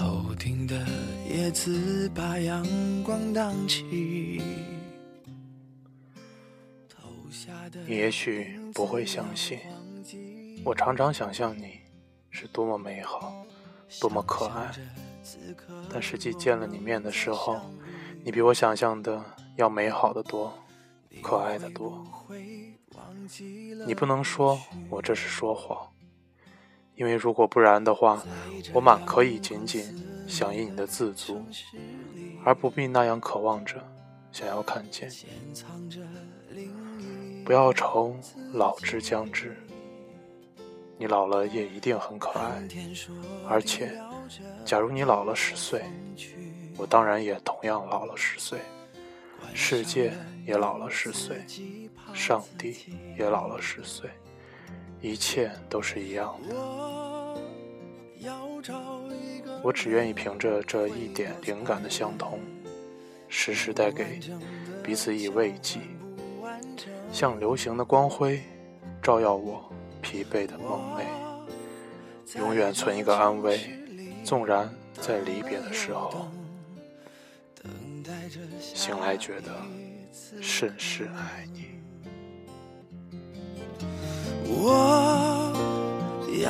头顶的叶子把阳光荡起。你也许不会相信，我常常想象你是多么美好，多么可爱。但实际见了你面的时候，你比我想象的要美好的多，可爱的多。你不能说我这是说谎，因为如果不然的话，我满可以仅仅响应你的自足，而不必那样渴望着想要看见。不要愁老之将至，你老了也一定很可爱，而且。假如你老了十岁，我当然也同样老了十岁，世界也老了十岁，上帝也老了十岁，一切都是一样的。我只愿意凭着这一点灵感的相通，时时带给彼此以慰藉，像流行的光辉，照耀我疲惫的梦寐，永远存一个安慰。纵然在离别的时候，醒来觉得甚是爱你。